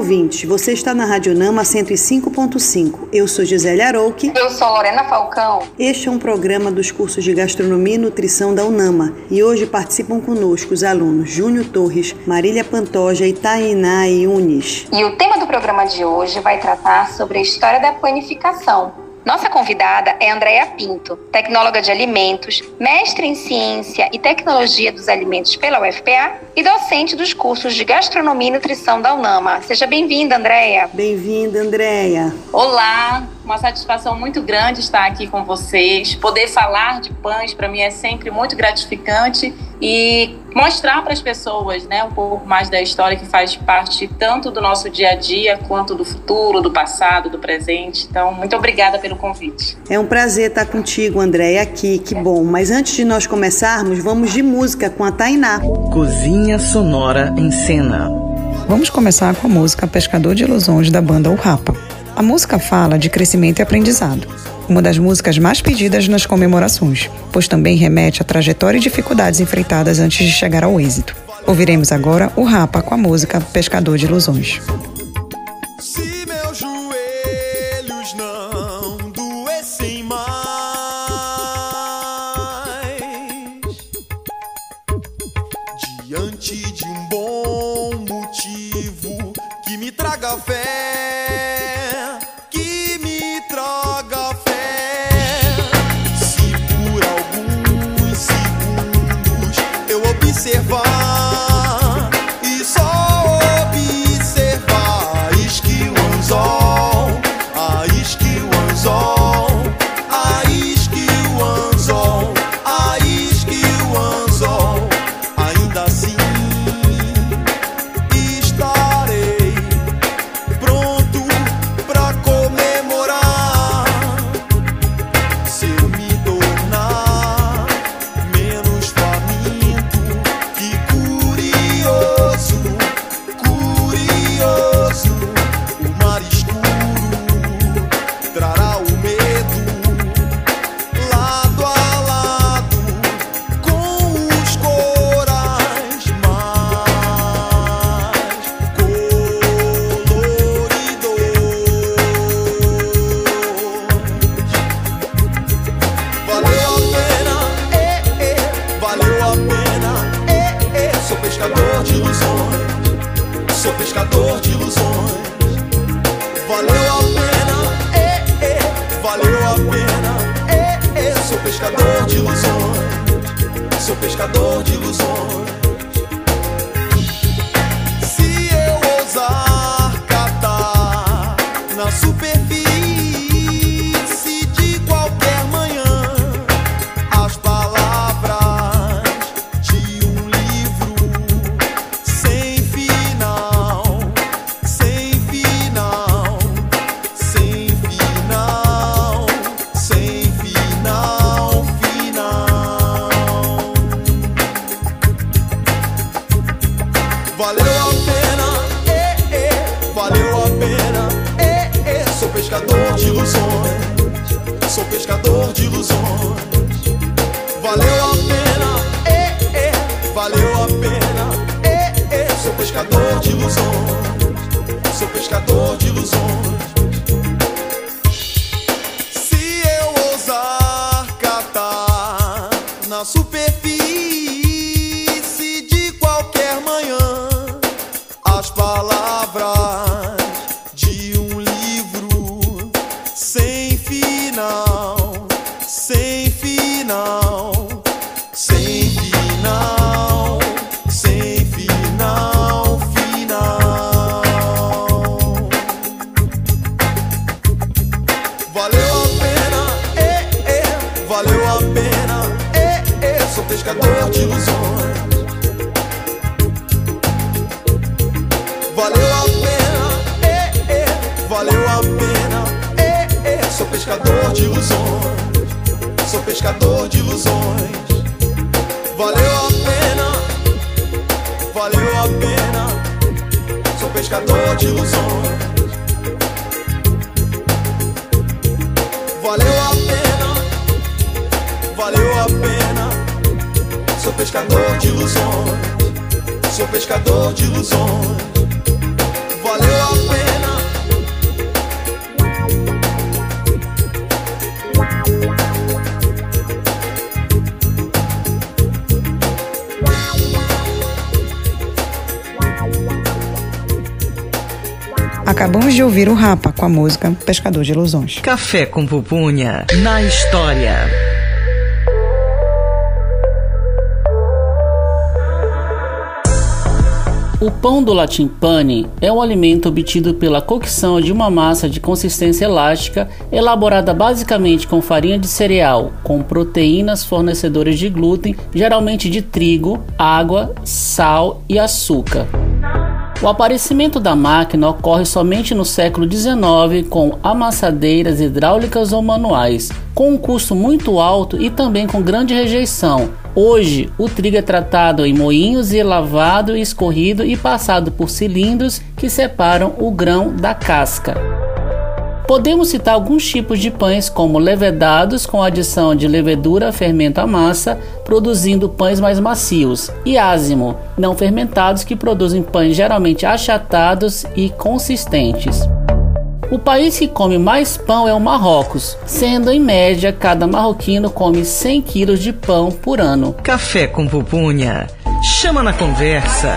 Ouvinte. Você está na Rádio Nama 105.5. Eu sou Gisele Arouque. Eu sou Lorena Falcão. Este é um programa dos cursos de Gastronomia e Nutrição da UNAMA. E hoje participam conosco os alunos Júnior Torres, Marília Pantoja e Tainá Yunis. E o tema do programa de hoje vai tratar sobre a história da panificação nossa convidada é Andréa Pinto, tecnóloga de alimentos, mestre em ciência e tecnologia dos alimentos pela UFPA e docente dos cursos de gastronomia e nutrição da UNAMA. Seja bem-vinda, Andréa. Bem-vinda, Andréa. Olá, uma satisfação muito grande estar aqui com vocês. Poder falar de pães para mim é sempre muito gratificante e mostrar para as pessoas, né, um pouco mais da história que faz parte tanto do nosso dia a dia quanto do futuro, do passado, do presente. Então, muito obrigada pelo convite. É um prazer estar contigo, Andréia, aqui. Que bom. Mas antes de nós começarmos, vamos de música com a Tainá. Cozinha sonora em cena. Vamos começar com a música Pescador de Ilusões da banda O Rapa. A música fala de crescimento e aprendizado, uma das músicas mais pedidas nas comemorações, pois também remete à trajetória e dificuldades enfrentadas antes de chegar ao êxito. Ouviremos agora o Rapa com a música Pescador de Ilusões. Se meus joelhos não doessem mais diante de um bom motivo que me traga fé, pescador de ilusões, sou pescador de ilusões. Valeu a pena. Acabamos de ouvir o Rapa com a música Pescador de Ilusões. Café com pupunha na história. O pão do latim pane é um alimento obtido pela cocção de uma massa de consistência elástica, elaborada basicamente com farinha de cereal, com proteínas fornecedoras de glúten, geralmente de trigo, água, sal e açúcar. O aparecimento da máquina ocorre somente no século XIX com amassadeiras hidráulicas ou manuais, com um custo muito alto e também com grande rejeição. Hoje, o trigo é tratado em moinhos e lavado escorrido e passado por cilindros que separam o grão da casca. Podemos citar alguns tipos de pães, como levedados com adição de levedura fermenta a massa, produzindo pães mais macios, e ázimo, não fermentados, que produzem pães geralmente achatados e consistentes. O país que come mais pão é o Marrocos, sendo em média cada marroquino come 100 kg de pão por ano. Café com pupunha. Chama na conversa.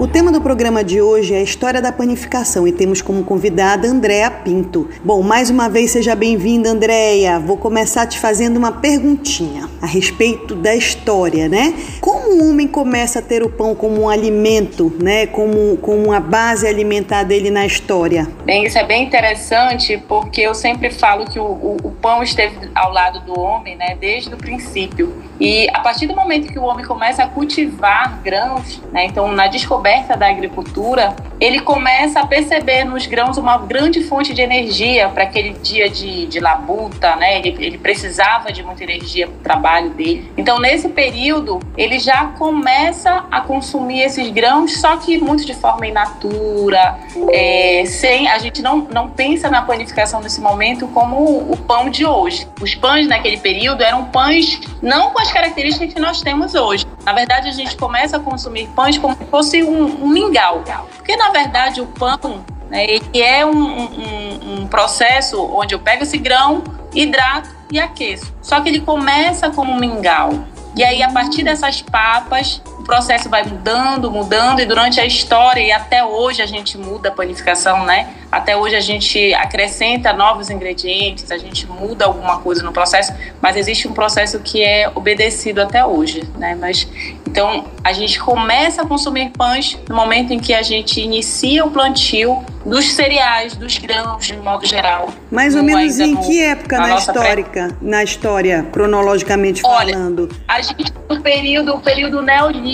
O tema do programa de hoje é a história da panificação e temos como convidada Andréa Pinto. Bom, mais uma vez seja bem-vinda, Andréia. Vou começar te fazendo uma perguntinha a respeito da história, né? Como o homem começa a ter o pão como um alimento, né? Como, como uma base alimentar dele na história? Bem, isso é bem interessante porque eu sempre falo que o, o, o pão esteve ao lado do homem, né? Desde o princípio. E a partir do momento que o homem começa a cultivar grãos, né? Então, na descoberta da agricultura, ele começa a perceber nos grãos uma grande fonte de energia para aquele dia de, de labuta, né? Ele, ele precisava de muita energia para o trabalho dele. Então, nesse período, ele já começa a consumir esses grãos, só que muito de forma in natura, é, sem a gente não, não pensa na panificação nesse momento como o pão de hoje. Os pães naquele período eram pães não com as características que nós temos hoje. Na verdade, a gente começa a consumir pães como se fosse um, um mingau. Porque, na verdade, o pão né, é um, um, um processo onde eu pego esse grão, hidrato e aqueço. Só que ele começa como um mingau. E aí, a partir dessas papas, processo vai mudando, mudando, e durante a história, e até hoje a gente muda a panificação, né? Até hoje a gente acrescenta novos ingredientes, a gente muda alguma coisa no processo, mas existe um processo que é obedecido até hoje, né? Mas então a gente começa a consumir pães no momento em que a gente inicia o plantio dos cereais, dos grãos, de modo geral. Mais ou No- menos em no- que época na na, nossa pré- histórica, na história, cronologicamente Olha, falando? A gente no período, o período neolítico,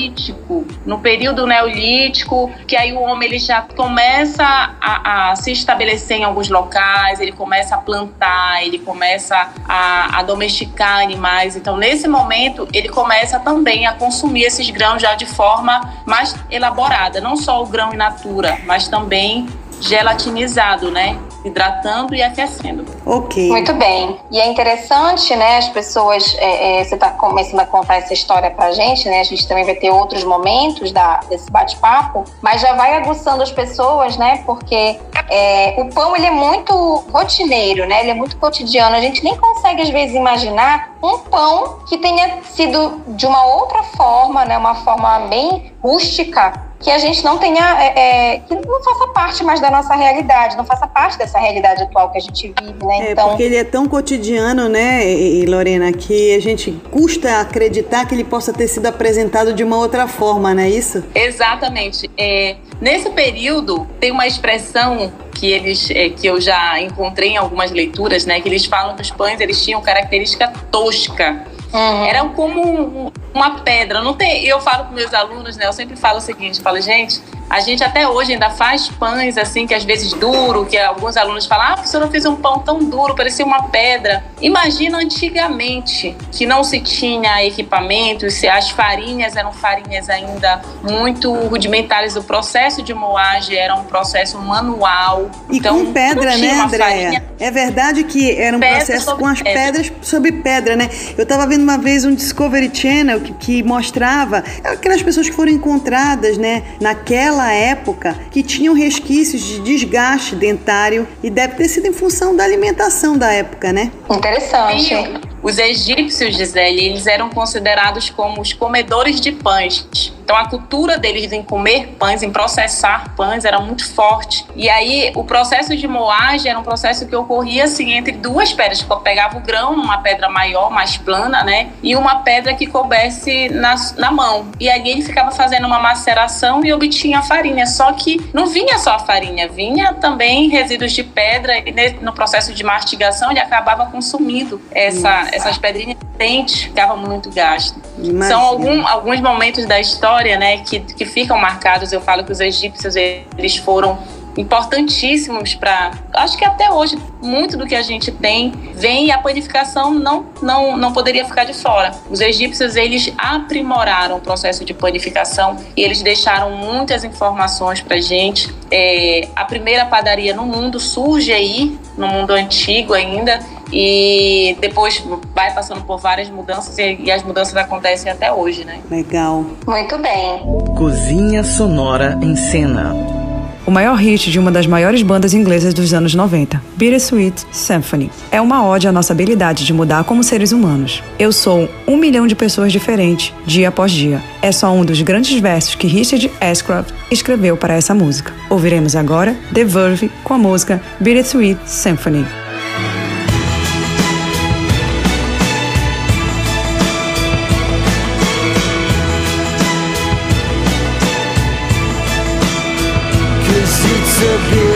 no período neolítico, que aí o homem ele já começa a, a se estabelecer em alguns locais, ele começa a plantar, ele começa a, a domesticar animais. Então, nesse momento, ele começa também a consumir esses grãos já de forma mais elaborada, não só o grão in natura, mas também gelatinizado, né? Hidratando e aquecendo. Ok. Muito bem. E é interessante, né? As pessoas, é, é, você está começando a contar essa história pra gente, né? A gente também vai ter outros momentos da, desse bate-papo, mas já vai aguçando as pessoas, né? Porque é, o pão ele é muito rotineiro, né? Ele é muito cotidiano. A gente nem consegue às vezes imaginar um pão que tenha sido de uma outra forma, né? Uma forma bem rústica que a gente não tenha, é, é, que não faça parte mais da nossa realidade, não faça parte dessa realidade atual que a gente vive, né? É, então, porque ele é tão cotidiano, né, e- Lorena, que a gente custa acreditar que ele possa ter sido apresentado de uma outra forma, não é isso? Exatamente. É, nesse período, tem uma expressão que eles é, que eu já encontrei em algumas leituras, né? Que eles falam que os pães eles tinham característica tosca. Uhum. Era como um- uma pedra. Não tem. Eu falo para meus alunos, né? Eu sempre falo o seguinte: falo, gente, A gente até hoje ainda faz pães assim, que às vezes duro, que alguns alunos falam, ah, professor, eu fiz um pão tão duro, parecia uma pedra. Imagina antigamente, que não se tinha equipamentos, se as farinhas eram farinhas ainda muito rudimentares, o processo de moagem era um processo manual. E então, com pedra, né, Andréia? É verdade que era um processo com as pedra. pedras sobre pedra, né? Eu estava vendo uma vez um Discovery Channel que, que mostrava aquelas pessoas que foram encontradas, né, naquela época, que tinham resquícios de desgaste dentário e deve ter sido em função da alimentação da época, né? Interessante. Os egípcios, Gisele, eles eram considerados como os comedores de pães. Então a cultura deles em comer pães, em processar pães, era muito forte. E aí o processo de moagem era um processo que ocorria assim entre duas pedras. Tipo, eu pegava o grão, uma pedra maior, mais plana, né? E uma pedra que coubesse na, na mão. E ali ele ficava fazendo uma maceração e obtinha a farinha. Só que não vinha só a farinha, vinha também resíduos de pedra e no processo de mastigação ele acabava consumindo essa, essas pedrinhas dentes, ficava muito gasto. Imagina. São algum, alguns momentos da história, né, que, que ficam marcados. Eu falo que os egípcios eles foram importantíssimos para, acho que até hoje muito do que a gente tem vem e a panificação não não não poderia ficar de fora. Os egípcios eles aprimoraram o processo de panificação e eles deixaram muitas informações para gente. É, a primeira padaria no mundo surge aí no mundo antigo ainda e depois vai passando por várias mudanças e, e, as mudanças acontecem até hoje, né? Legal. Muito bem. Cozinha sonora em cena o maior hit de uma das maiores bandas inglesas dos anos 90, Bittersweet Symphony. É uma ode à nossa habilidade de mudar como seres humanos. Eu sou um milhão de pessoas diferentes, dia após dia. É só um dos grandes versos que Richard Ashcroft escreveu para essa música. Ouviremos agora The Verve com a música Bittersweet Symphony. disappear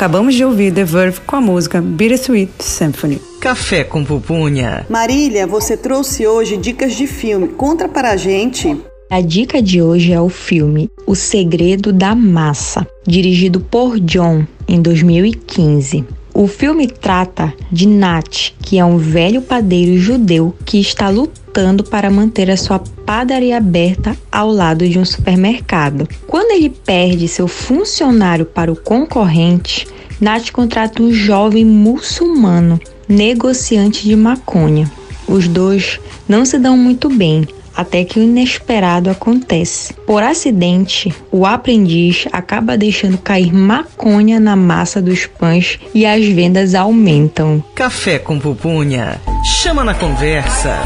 Acabamos de ouvir The Verve com a música Bittersweet Symphony. Café com pupunha. Marília, você trouxe hoje dicas de filme. Conta para a gente. A dica de hoje é o filme O Segredo da Massa, dirigido por John em 2015. O filme trata de Nat, que é um velho padeiro judeu que está lutando para manter a sua padaria aberta ao lado de um supermercado. Quando ele perde seu funcionário para o concorrente, Nat contrata um jovem muçulmano negociante de maconha. Os dois não se dão muito bem, até que o inesperado acontece. Por acidente, o aprendiz acaba deixando cair maconha na massa dos pães e as vendas aumentam. Café com pupunha. Chama na conversa.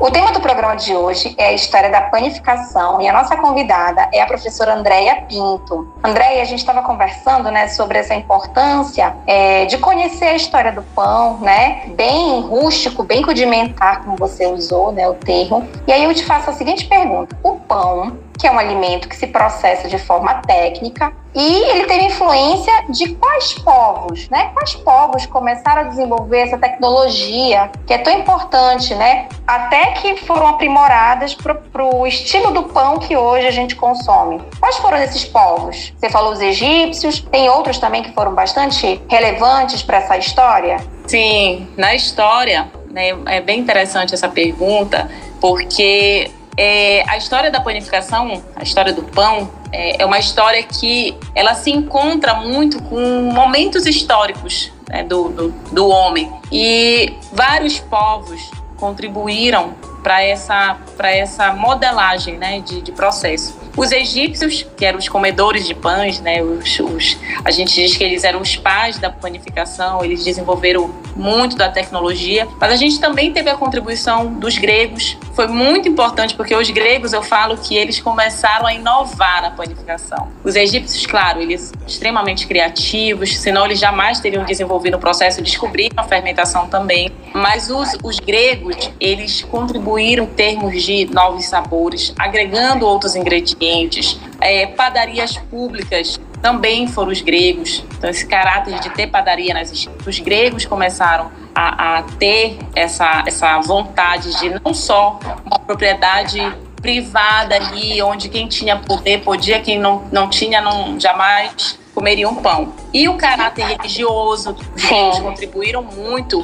O tema do programa de hoje é a história da panificação e a nossa convidada é a professora Andréia Pinto. Andréia, a gente estava conversando né, sobre essa importância é, de conhecer a história do pão, né? Bem rústico, bem rudimentar, como você usou né, o termo. E aí eu te faço a seguinte pergunta: o pão que é um alimento que se processa de forma técnica, e ele teve influência de quais povos, né? Quais povos começaram a desenvolver essa tecnologia que é tão importante, né? Até que foram aprimoradas para o estilo do pão que hoje a gente consome. Quais foram esses povos? Você falou os egípcios, tem outros também que foram bastante relevantes para essa história? Sim, na história, né, é bem interessante essa pergunta, porque é, a história da panificação, a história do pão, é, é, uma história que ela se encontra muito com momentos históricos né, do, do, do homem. E vários povos contribuíram para essa, essa modelagem né, de, de processo. Os egípcios, que eram os comedores de pães, né, os, os, a gente diz que eles eram os pais da panificação, eles desenvolveram muito da tecnologia, mas a gente também teve a contribuição dos gregos. Foi muito importante porque os gregos, eu falo que eles começaram a inovar na panificação. Os egípcios, claro, eles extremamente criativos, senão eles jamais teriam desenvolvido o processo, descobriram a fermentação também. Mas os, os gregos, eles contribuíram em termos de novos sabores, agregando outros ingredientes. É, padarias públicas também foram os gregos. Então, esse caráter de ter padaria nas esquinas, os gregos começaram a, a, ter essa, essa vontade de não só uma propriedade privada ali, onde quem tinha poder podia, quem não, não tinha não jamais comeriam pão. E o caráter religioso, eles contribuíram muito,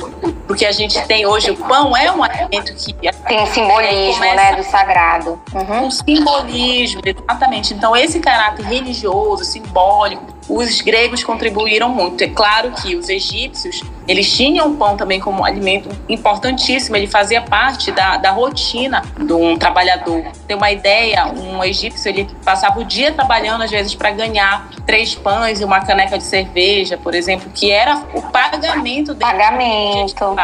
porque a gente tem hoje o pão é um alimento que tem um simbolismo, né, do sagrado. Uhum. Um simbolismo, exatamente. Então esse caráter religioso, simbólico, os gregos contribuíram muito. É claro que os egípcios, eles tinham o pão também como um alimento importantíssimo, ele fazia parte da, da rotina de um trabalhador. Tem uma ideia, um egípcio, ele passava o dia trabalhando, às vezes, para ganhar três pães e uma caneca de cerveja, por exemplo, que era o pagamento dele. Pagamento.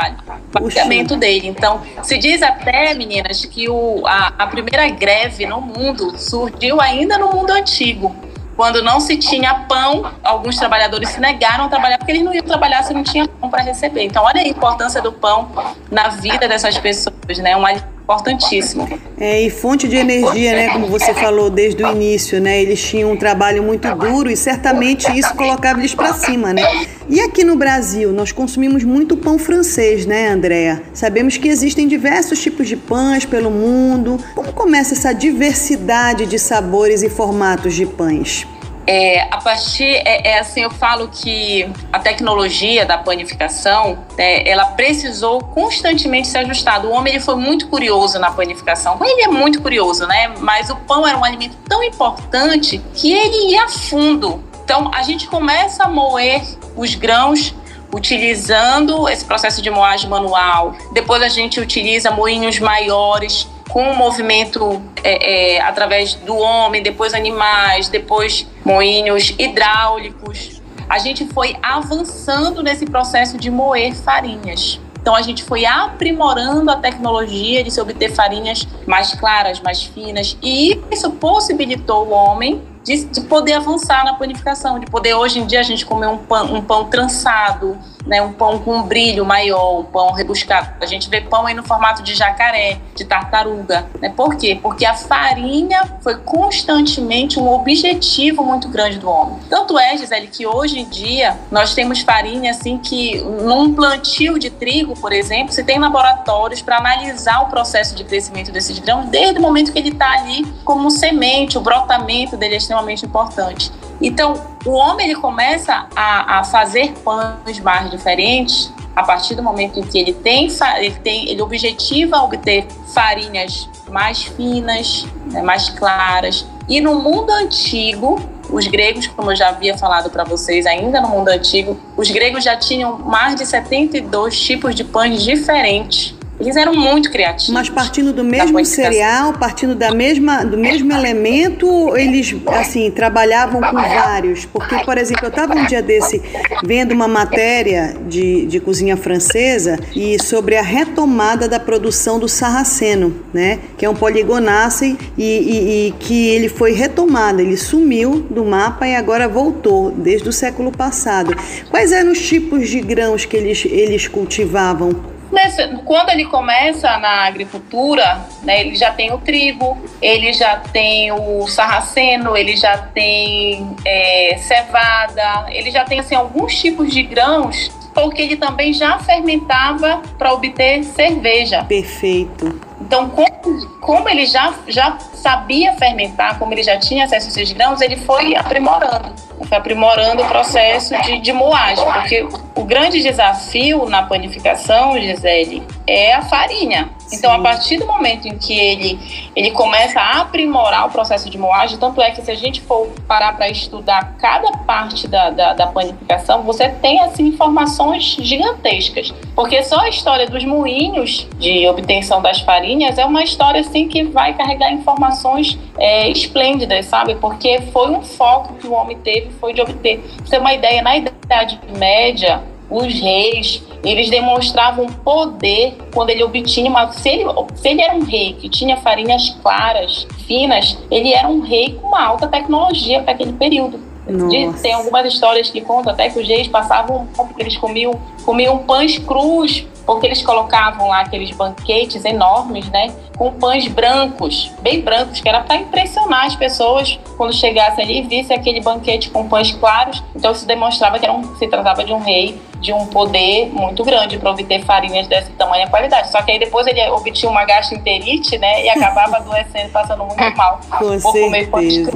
pagamento dele. Então, se diz até, meninas, que o, a, a primeira greve no mundo surgiu ainda no mundo antigo quando não se tinha pão, alguns trabalhadores se negaram a trabalhar porque eles não iam trabalhar se não tinha pão para receber. Então, olha a importância do pão na vida dessas pessoas, né? Um alimento importantíssimo. É, e fonte de energia, né, como você falou desde o início, né? Eles tinham um trabalho muito duro e certamente isso colocava eles para cima, né? E aqui no Brasil, nós consumimos muito pão francês, né, Andréa? Sabemos que existem diversos tipos de pães pelo mundo. Como começa essa diversidade de sabores e formatos de pães? É, a partir, é, é, assim, eu falo que a tecnologia da panificação, né, ela precisou constantemente ser ajustada. O homem ele foi muito curioso na panificação. Ele é muito curioso, né? Mas o pão era um alimento tão importante que ele ia a fundo. Então, a gente começa a moer os grãos utilizando esse processo de moagem manual. Depois a gente utiliza moinhos maiores com o movimento é, é, através do homem, depois animais, depois moinhos hidráulicos. A gente foi avançando nesse processo de moer farinhas. Então a gente foi aprimorando a tecnologia de se obter farinhas mais claras, mais finas, e isso possibilitou o homem de, de, poder avançar na panificação, de poder hoje em dia a gente comer um pão, um pão trançado, né, um pão com um brilho maior, um pão rebuscado. A gente vê pão aí no formato de jacaré, de tartaruga. Né? Por quê? Porque a farinha foi constantemente um objetivo muito grande do homem. Tanto é, Gisele, que hoje em dia nós temos farinha assim que num plantio de trigo, por exemplo, você tem laboratórios para analisar o processo de crescimento desses grãos desde o momento que ele está ali como semente, o brotamento dele extremamente importante. Então, o homem ele começa a, a fazer pães mais diferentes a partir do momento em que ele tem, ele tem, ele objetiva obter farinhas mais finas, né, mais claras. E no mundo antigo, os gregos, como eu já havia falado para vocês, ainda no mundo antigo, os gregos já tinham mais de 72 tipos de pães diferentes eles eram muito criativos. Mas partindo do mesmo cereal, partindo da mesma, do mesmo elemento, eles assim trabalhavam com vários. Porque, por exemplo, eu estava um dia desse vendo uma matéria de, de cozinha francesa e sobre a retomada da produção do sarraceno, né? Que é um poligonáceo e, e, e que ele foi retomado, ele sumiu do mapa e agora voltou desde o século passado. Quais eram os tipos de grãos que eles, eles cultivavam? Nesse, quando ele começa na agricultura, né, ele já tem o trigo, ele já tem o sarraceno, ele já tem é, cevada, ele já tem assim, alguns tipos de grãos, porque ele também já fermentava para obter cerveja. Perfeito. Então, como, como, ele já, já sabia fermentar, como ele já tinha acesso a esses grãos, ele foi aprimorando foi aprimorando o processo de, de moagem, porque o grande desafio na panificação, Gisele, é a farinha. Então, a partir do momento em que ele, ele começa a aprimorar o processo de moagem, tanto é que se a gente for parar para estudar cada parte da, da, da, panificação, você tem assim, informações gigantescas. Porque só a história dos moinhos de obtenção das farinhas é uma história assim que vai carregar informações é, esplêndidas, sabe? Porque foi um foco que o homem teve, foi de obter. Pra você ter uma ideia, na Idade Média, os reis, eles demonstravam poder quando ele obtinha uma. Se ele, se ele era um rei que tinha farinhas claras, finas, ele era um rei com uma alta tecnologia para aquele período. De, tem algumas histórias que contam até que os reis passavam, porque eles comiam, comiam pães crus, porque eles colocavam lá aqueles banquetes enormes, né? Com pães brancos, bem brancos, que era para impressionar as pessoas quando chegassem ali e vissem aquele banquete com pães claros. Então isso demonstrava que era um, se tratava de um rei de um poder muito grande para obter farinhas dessa tamanha qualidade. Só que aí depois ele obtinha uma gastroenterite, né? E acabava adoecendo, passando muito mal. Com certeza.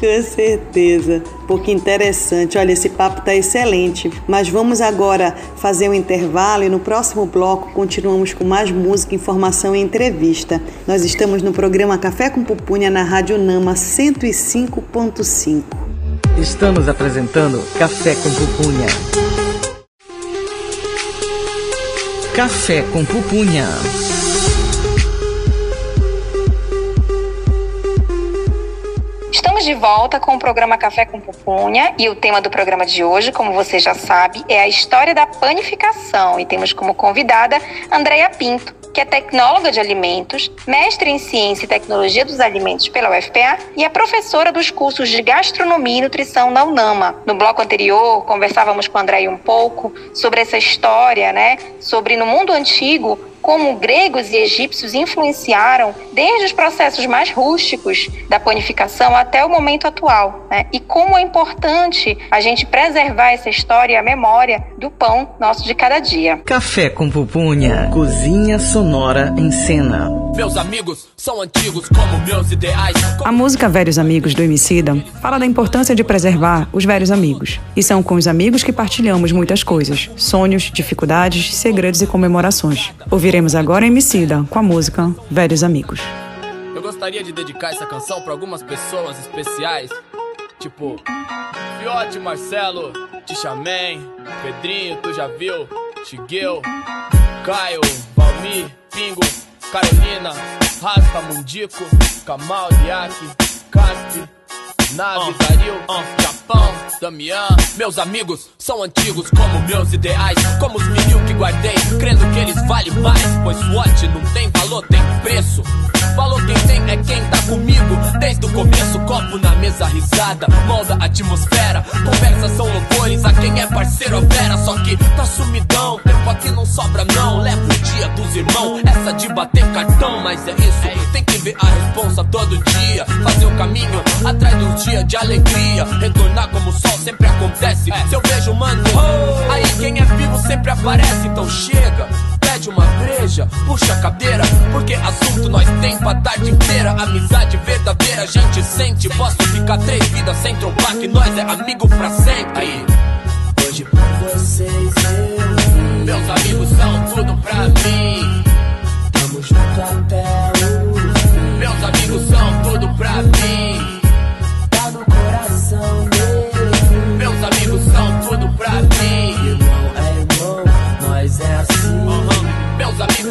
Com certeza. Porque interessante. Olha, esse papo tá excelente. Mas vamos agora fazer um intervalo e no próximo bloco continuamos com mais música, informação e entrevista. Nós estamos no programa Café com Pupunha na Rádio Nama 105.5. Estamos apresentando Café com Pupunha. Café com Pupunha. Volta com o programa Café com Pupunha e o tema do programa de hoje, como você já sabe, é a história da panificação e temos como convidada Andréia Pinto, que é tecnóloga de alimentos, mestre em ciência e tecnologia dos alimentos pela UFPA e é professora dos cursos de gastronomia e nutrição da UNAMA. No bloco anterior, conversávamos com a Andréia um pouco sobre essa história, né? Sobre no mundo antigo como gregos e egípcios influenciaram desde os processos mais rústicos da panificação até o momento atual, né? E como é importante a gente preservar essa história e a memória do pão nosso de cada dia. Café com pupunha, cozinha sonora em cena. Meus amigos são antigos como meus ideais. A música Velhos Amigos do Emicida fala da importância de preservar os velhos amigos. E são com os amigos que partilhamos muitas coisas, sonhos, dificuldades, segredos e comemorações. Ouviremos agora Emicida com a música Velhos Amigos. Eu gostaria de dedicar essa canção para algumas pessoas especiais, tipo Fiote, Marcelo, Tichamém, Pedrinho, tu já viu, Chigueu, Caio, Valmir, Pingo, Carolina, Rasta, Mundico, Kamal, Caspi, Nave, uh, Japão Damião, meus amigos são antigos como meus ideais, como os mil que guardei, crendo que eles valem mais, pois SWAT não tem valor, tem preço. Falou quem tem é quem tá comigo. Desde o começo, copo na mesa, risada. Molda a atmosfera. Conversas são louvores. A quem é parceiro opera Só que tá sumidão, tempo aqui não sobra não. Leva o dia dos irmãos, essa de bater cartão Mas é isso, tem que ver a responsa todo dia. Fazer o caminho atrás dos dias de alegria. Retornar como o sol sempre acontece. Se eu vejo mano, aí quem é vivo sempre aparece. Então chega pede uma breja, puxa a cadeira, porque assunto nós tem pra tarde inteira. Amizade verdadeira, a gente sente. Posso ficar três vidas sem trombar, que nós é amigo pra sempre. Hoje por vocês eu Meus amigos são tudo pra mim. Tamo junto até o fim. Meus amigos são tudo pra mim.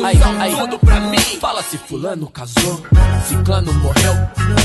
Aí, aí. tudo pra mim. Fala se fulano casou, ciclano morreu,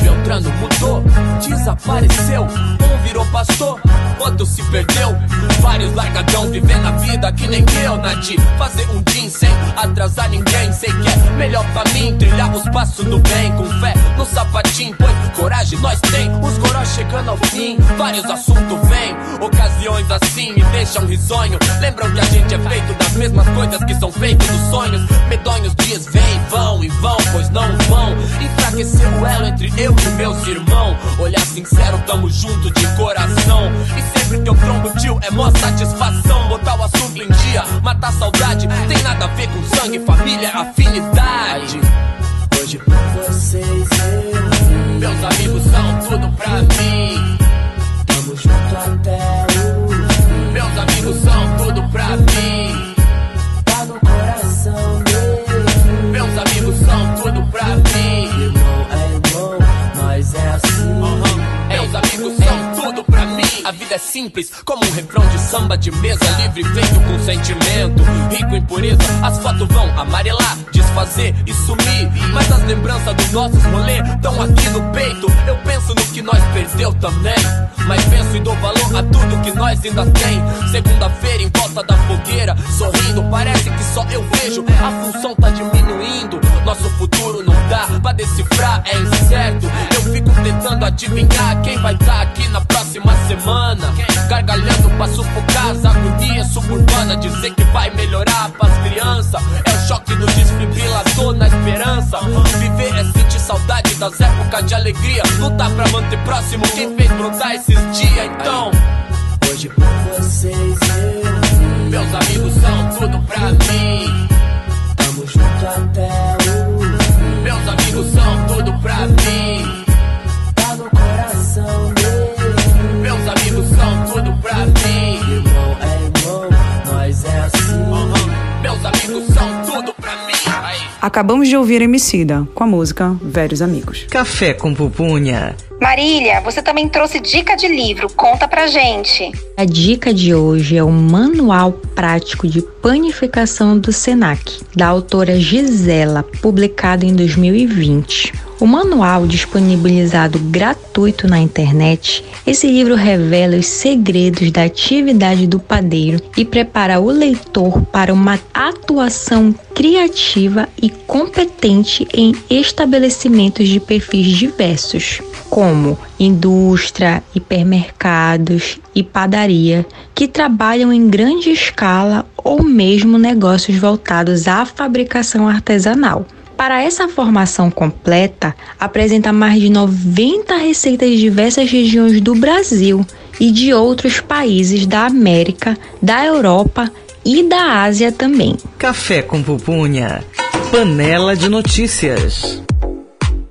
Beltrano mudou, desapareceu. Um virou pastor, outro se perdeu. Vários largadão vivendo a vida que nem eu, Nadi. Fazer um dia sem atrasar ninguém. Sei que é melhor pra mim trilhar os passos do bem. Com fé no sapatinho, pois coragem nós tem. Os gorós chegando ao fim, vários assuntos vêm. Ocasiões assim me deixam risonho. Lembram que a gente é feito das mesmas coisas que são feitos dos sonhos. Medonhos dias vêm, vão e vão, pois não vão. Enfraquecer o elo entre eu e meus irmãos. Olhar sincero, tamo junto de coração. E sempre que eu trombo tio, é mó satisfação. Botar o assunto em dia, matar saudade. Tem nada a ver com sangue, família, afinidade. Hoje por vocês eu Meus amigos são tudo pra mim. É simples, como um refrão de samba de mesa livre, feito com sentimento. Rico em pureza, as fotos vão amarelar, desfazer e sumir. Mas as lembranças dos nossos rolê estão aqui no peito. Eu penso no que nós perdeu também. Mas penso e dou valor a tudo que nós ainda tem. Segunda-feira em volta da fogueira, sorrindo. Parece que só eu vejo, a função tá diminuindo. Nosso futuro não dá pra decifrar, é incerto. Eu fico tentando adivinhar quem vai estar aqui na próxima semana. Gargalhando pra sufocar as agonias suburbana. Dizer que vai melhorar pras crianças. É o choque do desfibrilador na esperança. Viver é sentir saudade das épocas de alegria. Lutar pra manter próximo quem fez brotar esses dias. Então, hoje por vocês eu Meus amigos são tudo pra mim. Tamo junto até Acabamos de ouvir Emicida com a música Velhos Amigos. Café com pupunha. Marília, você também trouxe dica de livro. Conta pra gente. A dica de hoje é o Manual Prático de Panificação do Senac, da autora Gisela, publicado em 2020. O manual, disponibilizado gratuito na internet, esse livro revela os segredos da atividade do padeiro e prepara o leitor para uma atuação criativa e competente em estabelecimentos de perfis diversos, como indústria, hipermercados e padaria, que trabalham em grande escala ou mesmo negócios voltados à fabricação artesanal. Para essa formação completa, apresenta mais de 90 receitas de diversas regiões do Brasil e de outros países da América, da Europa e da Ásia também. Café com pupunha. Panela de notícias.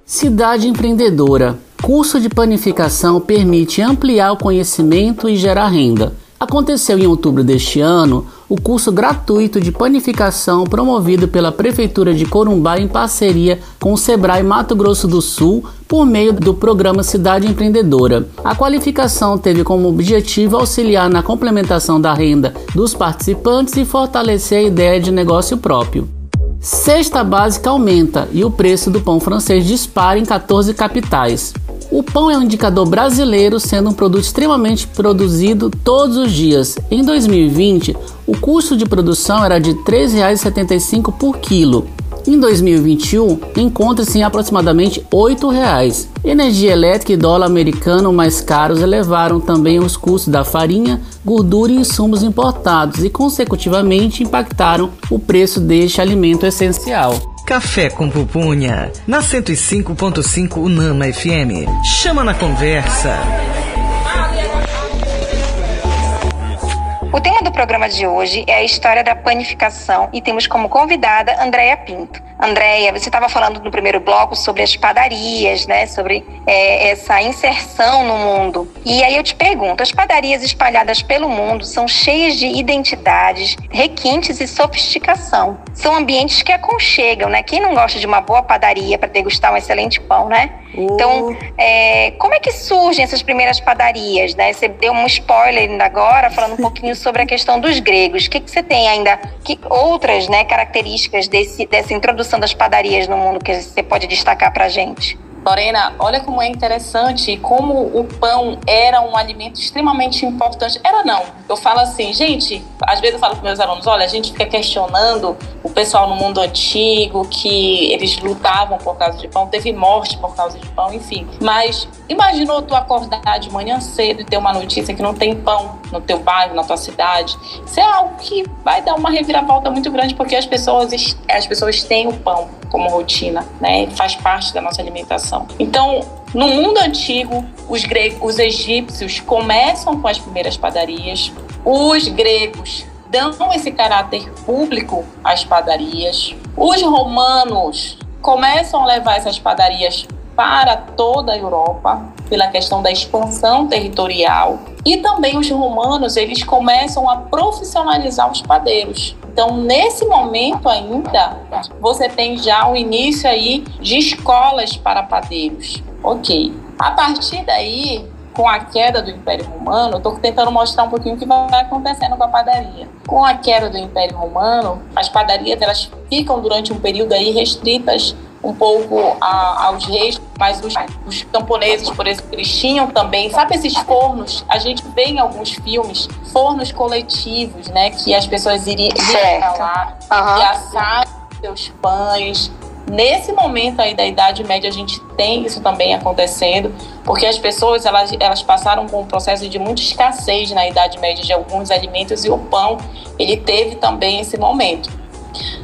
Cidade Empreendedora. Curso de panificação permite ampliar o conhecimento e gerar renda. Aconteceu em outubro deste ano o curso gratuito de panificação promovido pela Prefeitura de Corumbá em parceria com o Sebrae Mato Grosso do Sul por meio do programa Cidade Empreendedora. A qualificação teve como objetivo auxiliar na complementação da renda dos participantes e fortalecer a ideia de negócio próprio. Cesta básica aumenta e o preço do pão francês dispara em 14 capitais. O pão é um indicador brasileiro, sendo um produto extremamente produzido todos os dias. Em 2020, o custo de produção era de R$ 3,75 por quilo. Em 2021, encontra-se em aproximadamente R$ 8,00. Energia elétrica e dólar americano mais caros elevaram também os custos da farinha, gordura e insumos importados e, consecutivamente, impactaram o preço deste alimento essencial. Café com Pupunha, na 105.5 Unama FM. Chama na conversa. O tema do programa de hoje é a história da panificação e temos como convidada Andréia Pinto. Andréia, você estava falando no primeiro bloco sobre as padarias, né? Sobre é, essa inserção no mundo. E aí eu te pergunto: as padarias espalhadas pelo mundo são cheias de identidades, requintes e sofisticação. São ambientes que aconchegam, né? Quem não gosta de uma boa padaria para degustar um excelente pão, né? Então, é, como é que surgem essas primeiras padarias, né? Você deu um spoiler ainda agora, falando um pouquinho sobre a questão dos gregos. O que, que você tem ainda, que outras né, características desse, dessa introdução das padarias no mundo que você pode destacar para a gente? Lorena, olha como é interessante como o pão era um alimento extremamente importante. Era não. Eu falo assim, gente, às vezes eu falo para meus alunos, olha, a gente fica questionando o pessoal no mundo antigo que eles lutavam por causa de pão, teve morte por causa de pão, enfim. Mas imaginou tu acordar de manhã cedo e ter uma notícia que não tem pão no teu bairro, na tua cidade? Isso é algo que vai dar uma reviravolta muito grande porque as pessoas as pessoas têm o pão como rotina, né? Faz parte da nossa alimentação. Então, no mundo antigo, os gregos, os egípcios começam com as primeiras padarias. Os gregos dão esse caráter público às padarias. Os romanos começam a levar essas padarias para toda a Europa pela questão da expansão territorial e também os romanos eles começam a profissionalizar os padeiros então, nesse momento ainda, você tem já o início aí de escolas para padeiros. Ok. A partir daí, com a queda do Império Romano, estou tentando mostrar um pouquinho o que vai acontecendo com a padaria. Com a queda do Império Romano, as padarias elas ficam durante um período aí restritas um pouco a, aos reis, mas os, os, camponeses, por exemplo, eles tinham também, sabe esses fornos? A gente vê em alguns filmes fornos coletivos, né? Que as pessoas iriam, lá uhum. e assavam seus pães. Nesse momento aí da Idade Média, a gente tem isso também acontecendo, porque as pessoas elas, elas passaram por um processo de muita escassez na Idade Média de alguns alimentos e o pão ele teve também esse momento.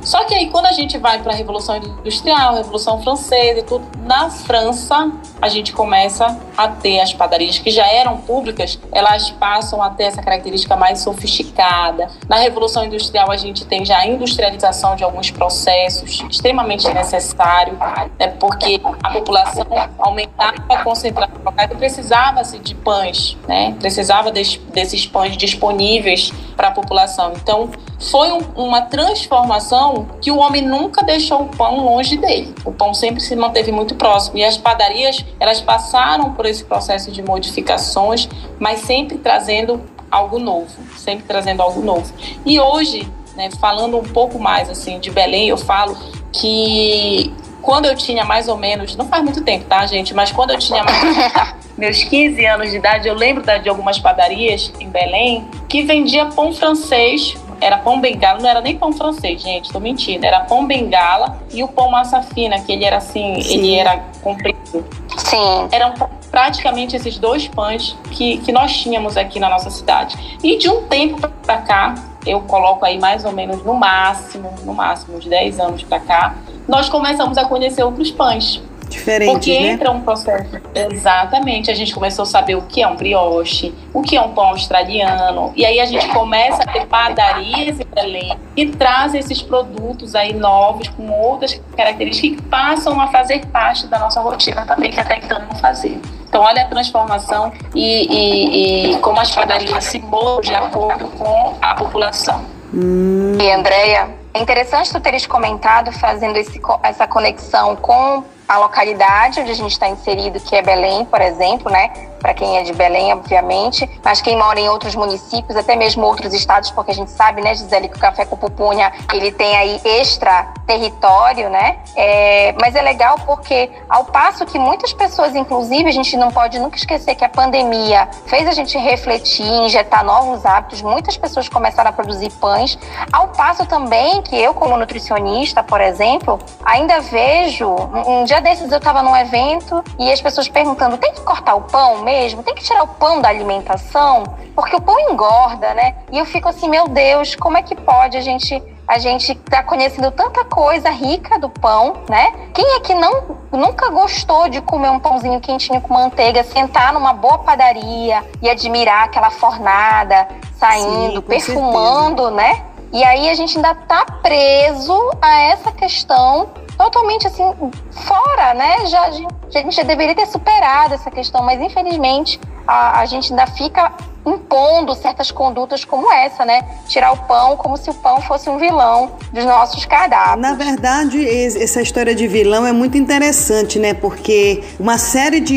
Só que aí, quando a gente vai para a Revolução Industrial, Revolução Francesa e tudo, na França, a gente começa a ter as padarias que já eram públicas, elas passam a ter essa característica mais sofisticada. Na Revolução Industrial, a gente tem já a industrialização de alguns processos extremamente necessário, né, porque a população aumentava a concentração e precisava-se de pães, né, precisava desses pães disponíveis para a população. Então, foi um, uma transformação que o homem nunca deixou o pão longe dele. O pão sempre se manteve muito próximo e as padarias elas passaram por esse processo de modificações, mas sempre trazendo algo novo, sempre trazendo algo novo. E hoje, né, falando um pouco mais assim de Belém, eu falo que quando eu tinha mais ou menos, não faz muito tempo, tá, gente? Mas quando eu tinha mais, meus 15 anos de idade, eu lembro de algumas padarias em Belém que vendia pão francês era pão bengala, não era nem pão francês, gente, tô mentindo. Era pão bengala e o pão massa fina, que ele era assim, Sim. ele era comprido. Sim. Eram praticamente esses dois pães que, que nós tínhamos aqui na nossa cidade. E de um tempo para cá, eu coloco aí mais ou menos no máximo, no máximo, de 10 anos para cá, nós começamos a conhecer outros pães. Diferente, Porque né? entra um processo. Exatamente. A gente começou a saber o que é um brioche, o que é um pão australiano. E aí a gente começa a ter padarias em Belém que trazem esses produtos aí novos, com outras características que passam a fazer parte da nossa rotina também, que até então não fazia. Então, olha a transformação e, e, e como as padarias se moldam de acordo com a população. Hum. E, Andréia, é interessante tu teres comentado fazendo esse, essa conexão com a localidade onde a gente está inserido, que é Belém, por exemplo, né? Para quem é de Belém, obviamente, mas quem mora em outros municípios, até mesmo outros estados, porque a gente sabe, né, Gisele, que o café com pupunha ele tem aí extra território, né? É, mas é legal porque, ao passo que muitas pessoas, inclusive, a gente não pode nunca esquecer que a pandemia fez a gente refletir, injetar novos hábitos, muitas pessoas começaram a produzir pães, ao passo também que eu, como nutricionista, por exemplo, ainda vejo. Um dia desses eu estava num evento e as pessoas perguntando: tem que cortar o pão mesmo? Tem que tirar o pão da alimentação? Porque o pão engorda, né? E eu fico assim: meu Deus, como é que pode a gente a gente tá conhecendo tanta coisa rica do pão, né? Quem é que não nunca gostou de comer um pãozinho quentinho com manteiga, sentar numa boa padaria e admirar aquela fornada saindo, Sim, perfumando, certeza. né? E aí a gente ainda tá preso a essa questão totalmente assim fora, né? Já, a gente já deveria ter superado essa questão, mas infelizmente a, a gente ainda fica impondo certas condutas como essa, né? Tirar o pão como se o pão fosse um vilão dos nossos cardápios. Na verdade, essa história de vilão é muito interessante, né? Porque uma série de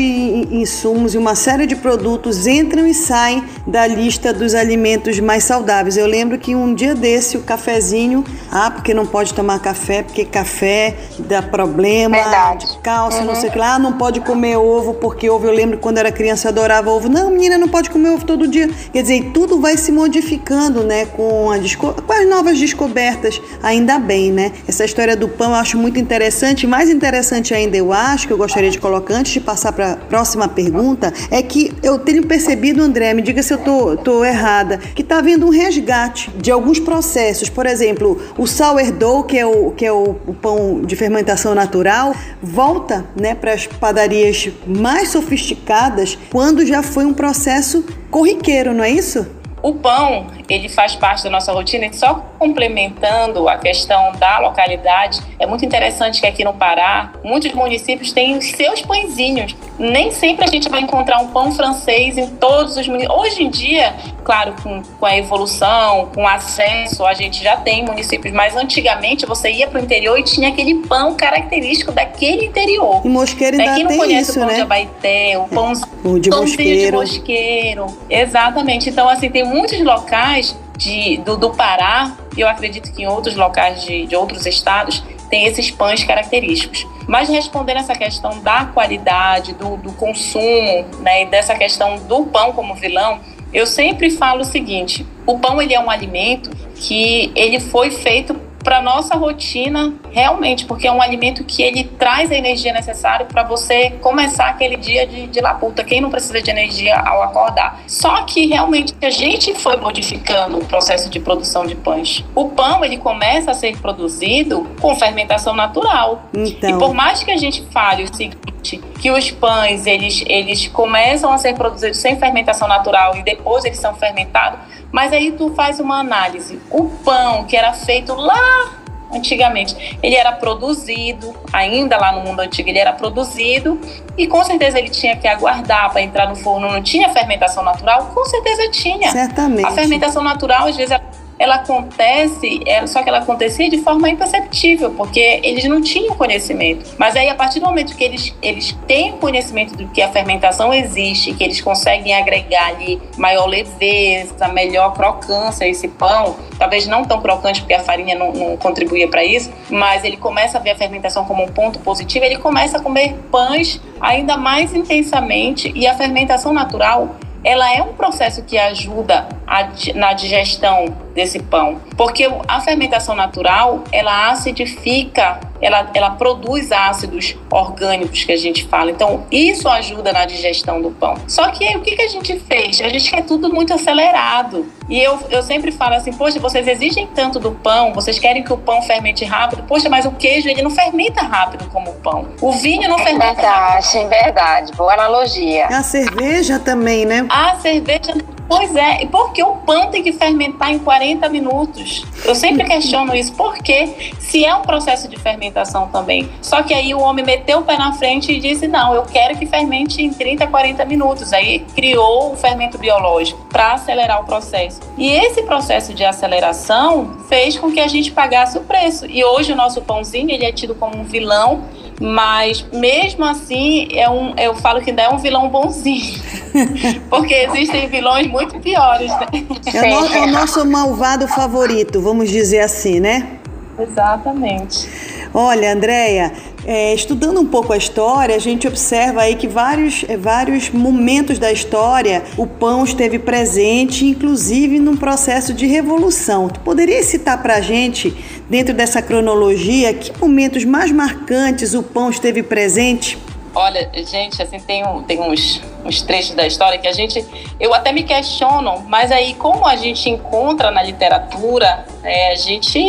insumos e uma série de produtos entram e saem da lista dos alimentos mais saudáveis. Eu lembro que um dia desse o cafezinho, ah, porque não pode tomar café, porque café dá problema, verdade. cálcio, uhum. não sei o que lá, ah, não pode comer ovo, porque ovo, eu lembro quando era criança eu adorava ovo. Não, menina, não pode comer ovo todo dia dia. Quer dizer, tudo vai se modificando, né? Com, a com as novas descobertas, ainda bem, né? Essa história do pão eu acho muito interessante. Mais interessante ainda, eu acho, que eu gostaria de colocar antes de passar para a próxima pergunta, é que eu tenho percebido, André, me diga se eu tô, tô errada, que está havendo um resgate de alguns processos. Por exemplo, o sourdough, que é o, que é o, o pão de fermentação natural, volta né, para as padarias mais sofisticadas quando já foi um processo corriqueiro, não é isso? O pão, ele faz parte da nossa rotina e só complementando a questão da localidade, é muito interessante que aqui no Pará, muitos municípios têm os seus pãezinhos. Nem sempre a gente vai encontrar um pão francês em todos os municípios. Hoje em dia, claro, com, com a evolução, com acesso, a gente já tem municípios, mas antigamente você ia para o interior e tinha aquele pão característico daquele interior. E mosqueiro ainda Quem não conhece isso, o pão né? de abaité, o pão, o de mosqueiro. de mosqueiro. Exatamente. Então, assim, tem muitos locais de, do, do Pará, eu acredito que em outros locais de, de outros estados, tem esses pães característicos. Mas respondendo essa questão da qualidade, do, do consumo, né, e dessa questão do pão como vilão, eu sempre falo o seguinte: o pão ele é um alimento que ele foi feito para nossa rotina realmente, porque é um alimento que ele traz a energia necessária para você começar aquele dia de, de labuta. Quem não precisa de energia ao acordar? Só que realmente a gente foi modificando o processo de produção de pães. O pão ele começa a ser produzido com fermentação natural. Então. E por mais que a gente fale o seguinte, que os pães eles, eles começam a ser produzidos sem fermentação natural e depois eles são fermentados, mas aí tu faz uma análise. O pão que era feito lá antigamente, ele era produzido, ainda lá no mundo antigo, ele era produzido e com certeza ele tinha que aguardar para entrar no forno. Não tinha fermentação natural? Com certeza tinha. Certamente. A fermentação natural, às vezes, ela ela acontece, é, só que ela acontecia de forma imperceptível, porque eles não tinham conhecimento. Mas aí, a partir do momento que eles, eles têm conhecimento do que a fermentação existe, que eles conseguem agregar ali maior leveza, melhor crocância a esse pão, talvez não tão crocante, porque a farinha não, não contribuía para isso, mas ele começa a ver a fermentação como um ponto positivo, ele começa a comer pães ainda mais intensamente, e a fermentação natural ela é um processo que ajuda a, na digestão desse pão, porque a fermentação natural ela acidifica, ela, ela produz ácidos orgânicos que a gente fala. Então isso ajuda na digestão do pão. Só que aí, o que, que a gente fez? A gente quer tudo muito acelerado. E eu, eu sempre falo assim, poxa, vocês exigem tanto do pão, vocês querem que o pão fermente rápido, poxa, mas o queijo ele não fermenta rápido como o pão. O vinho não fermenta. Verdade, rápido. verdade. Boa analogia. A cerveja também, né? A cerveja Pois é, e por que o pão tem que fermentar em 40 minutos? Eu sempre questiono isso, porque se é um processo de fermentação também. Só que aí o homem meteu o pé na frente e disse: não, eu quero que fermente em 30, 40 minutos. Aí criou o fermento biológico para acelerar o processo. E esse processo de aceleração fez com que a gente pagasse o preço. E hoje o nosso pãozinho ele é tido como um vilão Mas mesmo assim, é um, eu falo que ainda é um vilão bonzinho. Porque existem vilões muito piores, né? É o, no, é o nosso malvado favorito, vamos dizer assim, né? Exatamente. Olha, Andréia, é, estudando um pouco a história, a gente observa aí que vários, é, vários momentos da história o pão esteve presente, inclusive num processo de revolução. Tu poderia citar para a gente, dentro dessa cronologia, que momentos mais marcantes o pão esteve presente? Olha, gente, assim, tem, um, tem uns, uns trechos da história que a gente. Eu até me questiono, mas aí, como a gente encontra na literatura, é, a gente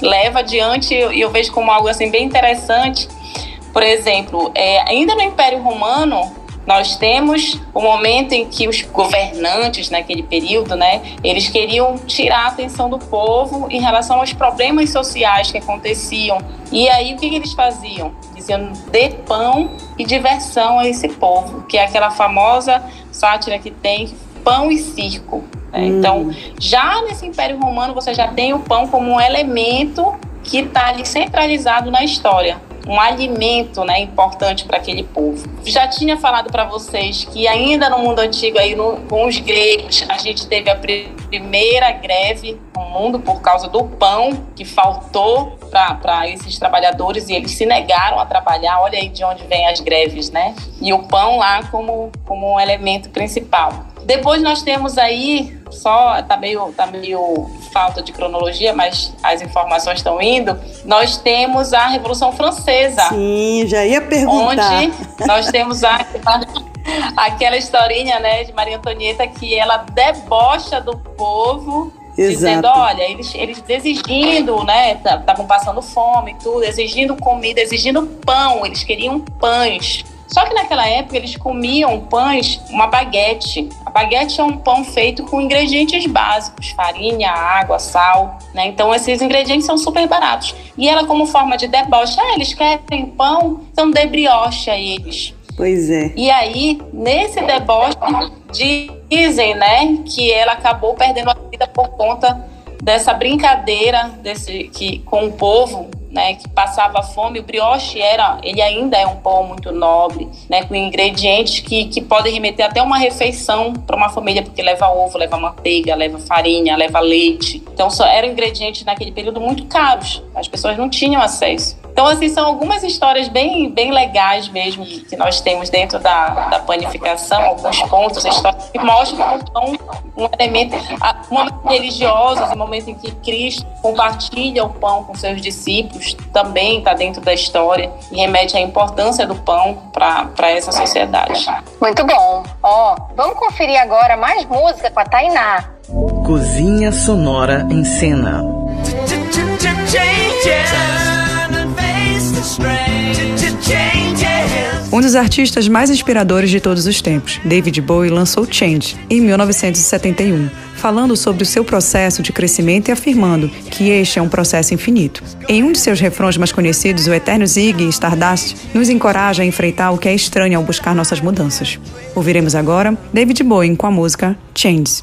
leva adiante e eu vejo como algo assim bem interessante. Por exemplo, é, ainda no Império Romano, nós temos o momento em que os governantes naquele período, né, eles queriam tirar a atenção do povo em relação aos problemas sociais que aconteciam. E aí o que, que eles faziam? Diziam dê pão e diversão a esse povo, que é aquela famosa sátira que tem pão e circo. Né? Hum. Então, já nesse Império Romano, você já tem o pão como um elemento que está ali centralizado na história um alimento né, importante para aquele povo. Já tinha falado para vocês que ainda no mundo antigo, aí no, com os gregos, a gente teve a primeira greve no mundo por causa do pão que faltou para esses trabalhadores e eles se negaram a trabalhar. Olha aí de onde vem as greves, né? E o pão lá como, como um elemento principal. Depois nós temos aí, só tá meio, tá meio falta de cronologia, mas as informações estão indo. Nós temos a Revolução Francesa. Sim, já ia perguntar. Onde nós temos a, aquela historinha, né, de Maria Antonieta que ela debocha do povo Exato. dizendo, olha, eles, eles exigindo, né, estavam passando fome e tudo, exigindo comida, exigindo pão, eles queriam pães. Só que naquela época eles comiam pães, uma baguete. A baguete é um pão feito com ingredientes básicos, farinha, água, sal, né? Então esses ingredientes são super baratos. E ela como forma de deboche, ah, eles querem pão, então dê brioche a eles. Pois é. E aí, nesse deboche, dizem, né, que ela acabou perdendo a vida por conta dessa brincadeira desse que com o povo né, que passava fome, o brioche era, ele ainda é um pão muito nobre, né, com ingredientes que, que podem remeter até uma refeição para uma família, porque leva ovo, leva manteiga, leva farinha, leva leite. Então, só eram ingredientes naquele período muito caros, as pessoas não tinham acesso. Então, assim, são algumas histórias bem, bem legais mesmo que nós temos dentro da, da panificação, alguns pontos, histórias que mostram que são um elemento, momentos religiosos, o momento em que Cristo compartilha o pão com seus discípulos, também está dentro da história e remete à importância do pão para essa sociedade. Muito bom. Ó, vamos conferir agora mais música com a Tainá. Cozinha Sonora em Cena. Um dos artistas mais inspiradores de todos os tempos, David Bowie lançou Change em 1971, falando sobre o seu processo de crescimento e afirmando que este é um processo infinito. Em um de seus refrões mais conhecidos, o eterno Zig Stardust nos encoraja a enfrentar o que é estranho ao buscar nossas mudanças. Ouviremos agora David Bowie com a música Change.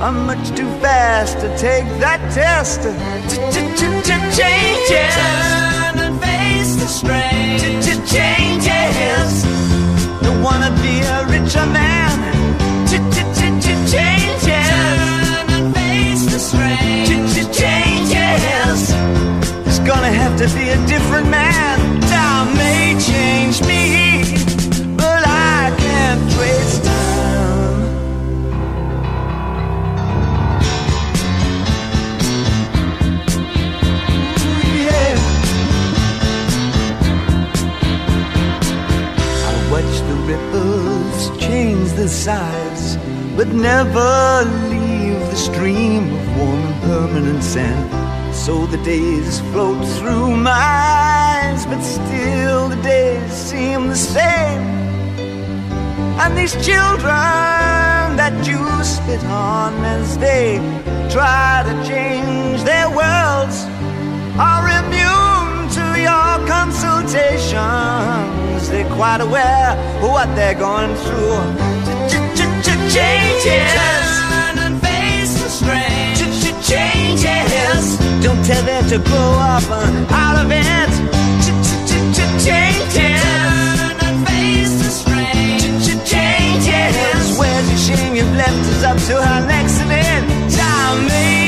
I'm much too fast to take that test. Changes. Turn and face the strain. Changes. Don't wanna be a richer man. Changes. Turn and face the strain. Changes. It's gonna have to be a different man. Time may change me, sides, but never leave the stream of warm and permanent sand. So the days float through my eyes, but still the days seem the same. And these children that you spit on as they try to change their worlds are immune to your consultations. They're quite aware of what they're going through. Changes Turn and face the strange. Changes. Don't tell them to grow up out of it. Changes Turn and face the strange. Changes. Where's your shame? You've left us up to our accident. Time may change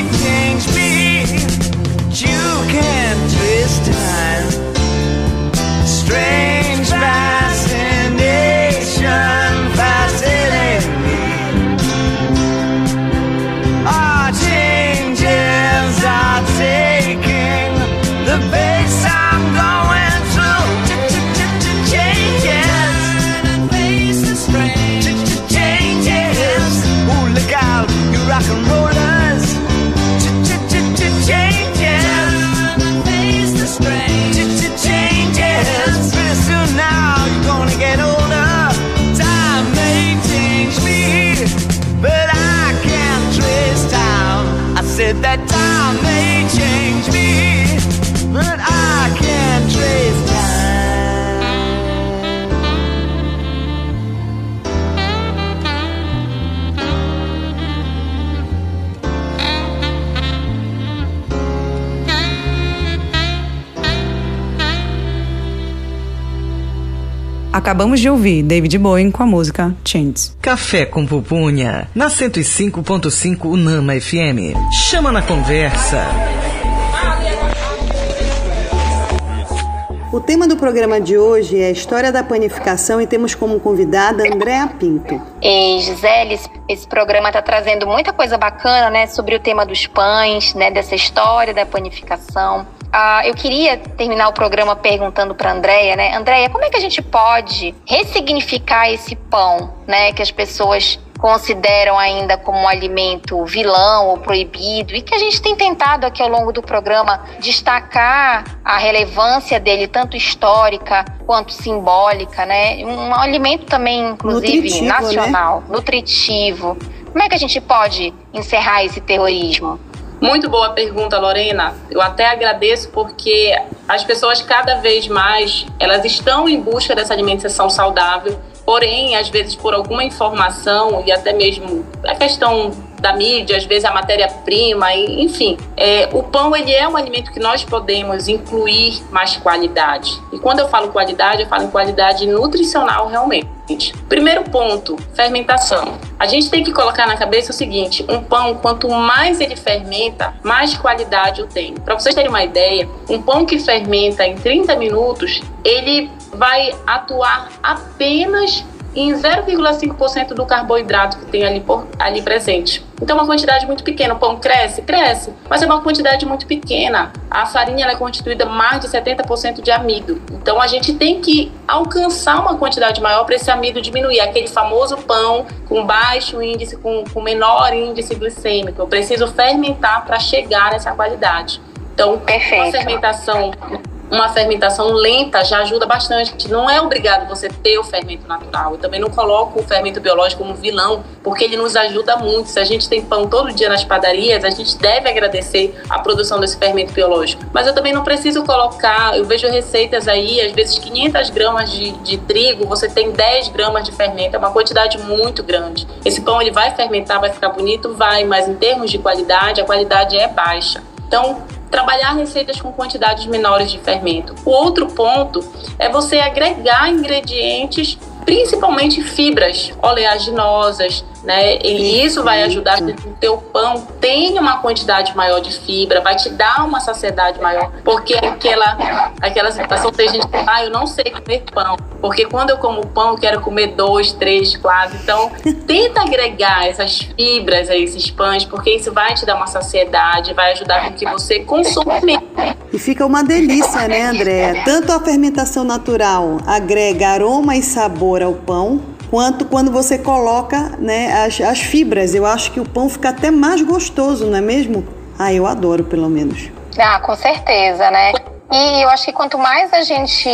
Acabamos de ouvir David Bowie com a música Changes. Café com Pupunha, na 105.5 Unama FM. Chama na conversa. O tema do programa de hoje é a história da panificação e temos como convidada Andréa Pinto. E Gisele, esse, esse programa está trazendo muita coisa bacana, né, sobre o tema dos pães, né, dessa história da panificação. Ah, eu queria terminar o programa perguntando para Andréia, né, Andréia, como é que a gente pode ressignificar esse pão, né, que as pessoas consideram ainda como um alimento vilão ou proibido e que a gente tem tentado aqui ao longo do programa destacar a relevância dele tanto histórica quanto simbólica, né? Um alimento também inclusive Nutritivo, nacional, nutritivo. Como é que a gente pode encerrar esse terrorismo? Muito boa pergunta, Lorena. Eu até agradeço porque as pessoas cada vez mais elas estão em busca dessa alimentação saudável, porém, às vezes por alguma informação e até mesmo a questão da mídia, às vezes a matéria-prima, enfim, é, o pão ele é um alimento que nós podemos incluir mais qualidade. E quando eu falo qualidade, eu falo em qualidade nutricional realmente. Primeiro ponto, fermentação. A gente tem que colocar na cabeça o seguinte: um pão, quanto mais ele fermenta, mais qualidade eu tenho. Para vocês terem uma ideia, um pão que fermenta em 30 minutos, ele vai atuar apenas em 0,5% do carboidrato que tem ali, por, ali presente. Então, uma quantidade muito pequena. O pão cresce? Cresce, mas é uma quantidade muito pequena. A farinha é constituída mais de 70% de amido. Então, a gente tem que alcançar uma quantidade maior para esse amido diminuir. Aquele famoso pão com baixo índice, com, com menor índice glicêmico. Eu preciso fermentar para chegar nessa qualidade. Então, uma Perfeito. fermentação uma fermentação lenta já ajuda bastante. Não é obrigado você ter o fermento natural. Eu também não coloco o fermento biológico como vilão, porque ele nos ajuda muito. Se a gente tem pão todo dia nas padarias, a gente deve agradecer a produção desse fermento biológico. Mas eu também não preciso colocar, eu vejo receitas aí, às vezes 500 gramas de, de trigo, você tem 10 gramas de fermento, é uma quantidade muito grande. Esse pão ele vai fermentar, vai ficar bonito? Vai, mas em termos de qualidade, a qualidade é baixa. Então, trabalhar receitas com quantidades menores de fermento. O outro ponto é você agregar ingredientes, principalmente fibras oleaginosas, né? E isso vai ajudar que o teu pão tenha uma quantidade maior de fibra, vai te dar uma saciedade maior, porque aquela aquela situação tem gente que ah, eu não sei comer pão, porque quando eu como pão eu quero comer dois, três, quatro. Então, tenta agregar essas fibras a esses pães, porque isso vai te dar uma saciedade, vai ajudar com que você consuma menos. E fica uma delícia, né, Andréa? Tanto a fermentação natural agrega aroma e sabor ao pão, quanto quando você coloca né, as, as fibras. Eu acho que o pão fica até mais gostoso, não é mesmo? Ah, eu adoro, pelo menos. Ah, com certeza, né? E eu acho que quanto mais a gente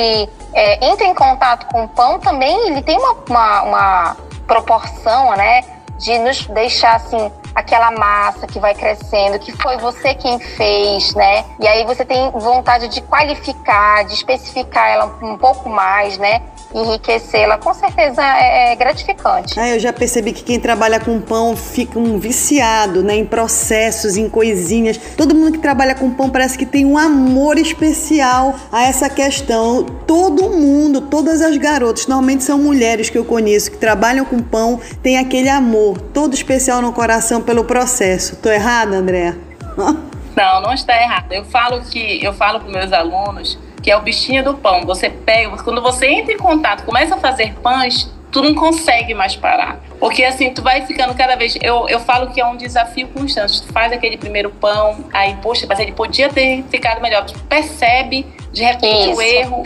é, entra em contato com o pão, também ele tem uma, uma, uma proporção, né? De nos deixar assim aquela massa que vai crescendo, que foi você quem fez, né? E aí você tem vontade de qualificar, de especificar ela um pouco mais, né? Enriquecê-la, com certeza é, é gratificante. Ah, eu já percebi que quem trabalha com pão fica um viciado, né, em processos, em coisinhas. Todo mundo que trabalha com pão parece que tem um amor especial a essa questão. Todo mundo, todas as garotas, normalmente são mulheres que eu conheço que trabalham com pão, tem aquele amor todo especial no coração pelo processo. Tô errada, André? Não, não está errado. Eu falo que eu falo para meus alunos que é o bichinho do pão. Você pega, quando você entra em contato, começa a fazer pães, tu não consegue mais parar. Porque assim, tu vai ficando cada vez. Eu, eu falo que é um desafio constante. Tu faz aquele primeiro pão, aí, poxa, mas ele podia ter ficado melhor. Tu percebe de repente Isso. o erro,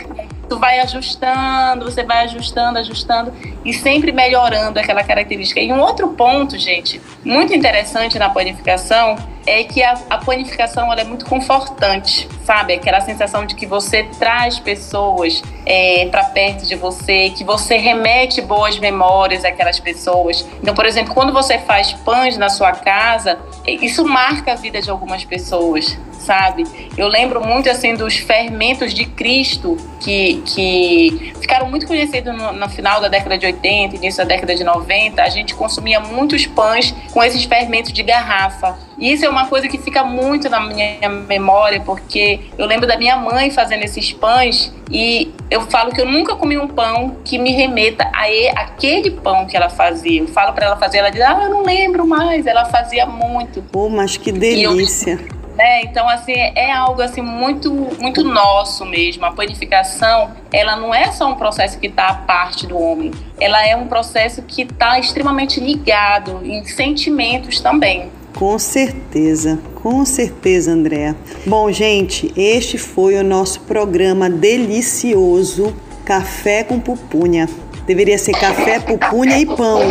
tu vai ajustando, você vai ajustando, ajustando e sempre melhorando aquela característica. E um outro ponto, gente, muito interessante na panificação é que a, a panificação ela é muito confortante, sabe? Aquela sensação de que você traz pessoas é, para perto de você, que você remete boas memórias àquelas pessoas. Então, por exemplo, quando você faz pães na sua casa, isso marca a vida de algumas pessoas, sabe? Eu lembro muito assim dos fermentos de Cristo que, que ficaram muito conhecidos no, no, final da década de 80, início da década de 90. A gente consumia muitos pães com esses fermentos de garrafa. E isso é uma coisa que fica muito na minha memória, porque eu lembro da minha mãe fazendo esses pães e eu falo que eu nunca comi um pão que me remeta a aquele pão que ela fazia. Eu falo para ela fazer, ela diz: "Ah, eu não lembro mais". Ela fazia muito. Pô, mas que delícia. É, então assim é algo assim muito muito nosso mesmo. A panificação, ela não é só um processo que está à parte do homem. Ela é um processo que está extremamente ligado em sentimentos também. Com certeza, com certeza, Andréa. Bom, gente, este foi o nosso programa delicioso Café com Pupunha. Deveria ser café, pupunha e pão.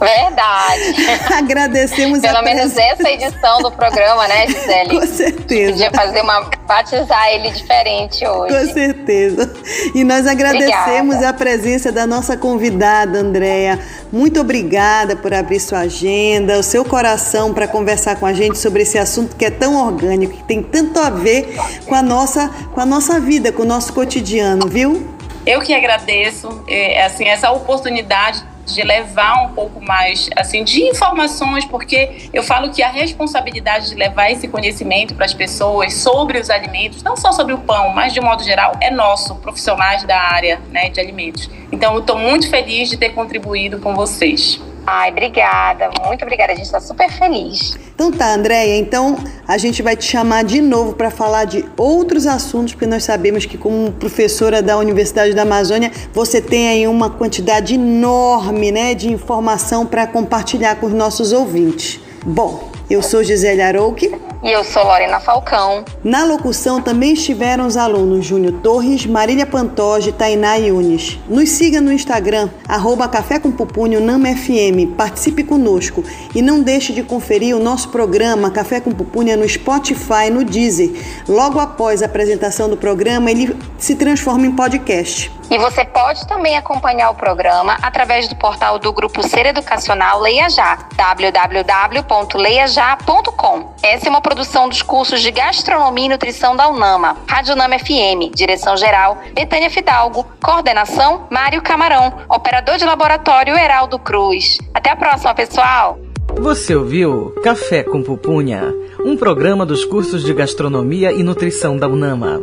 Verdade. Agradecemos Pelo menos essa edição do programa, né, Gisele? Com certeza. Podia fazer uma. batizar ele diferente hoje. Com certeza. E nós agradecemos obrigada. a presença da nossa convidada, Andréia. Muito obrigada por abrir sua agenda, o seu coração para conversar com a gente sobre esse assunto que é tão orgânico, que tem tanto a ver com a nossa, com a nossa vida, com o nosso cotidiano, viu? Eu que agradeço é, assim essa oportunidade de levar um pouco mais assim de informações, porque eu falo que a responsabilidade de levar esse conhecimento para as pessoas sobre os alimentos, não só sobre o pão, mas de um modo geral, é nosso, profissionais da área né, de alimentos. Então, eu estou muito feliz de ter contribuído com vocês. Ai, obrigada, muito obrigada. A gente está super feliz. Então tá, Andréia. Então a gente vai te chamar de novo para falar de outros assuntos, porque nós sabemos que, como professora da Universidade da Amazônia, você tem aí uma quantidade enorme né, de informação para compartilhar com os nossos ouvintes. Bom, eu sou Gisele Arouque. E eu sou Lorena Falcão. Na locução também estiveram os alunos Júnior Torres, Marília Pantoge, Tainá Yunes. Nos siga no Instagram, arroba Café com Pupunho FM. Participe conosco e não deixe de conferir o nosso programa Café com Pupunha no Spotify no Deezer. Logo após a apresentação do programa, ele se transforma em podcast. E você pode também acompanhar o programa através do portal do Grupo Ser Educacional Leia Já, www.leiajá.com. Essa é uma produção dos cursos de Gastronomia e Nutrição da UNAMA. Rádio UNAMA FM, direção geral, Betânia Fidalgo, coordenação, Mário Camarão, operador de laboratório, Heraldo Cruz. Até a próxima, pessoal! Você ouviu Café com Pupunha, um programa dos cursos de Gastronomia e Nutrição da UNAMA.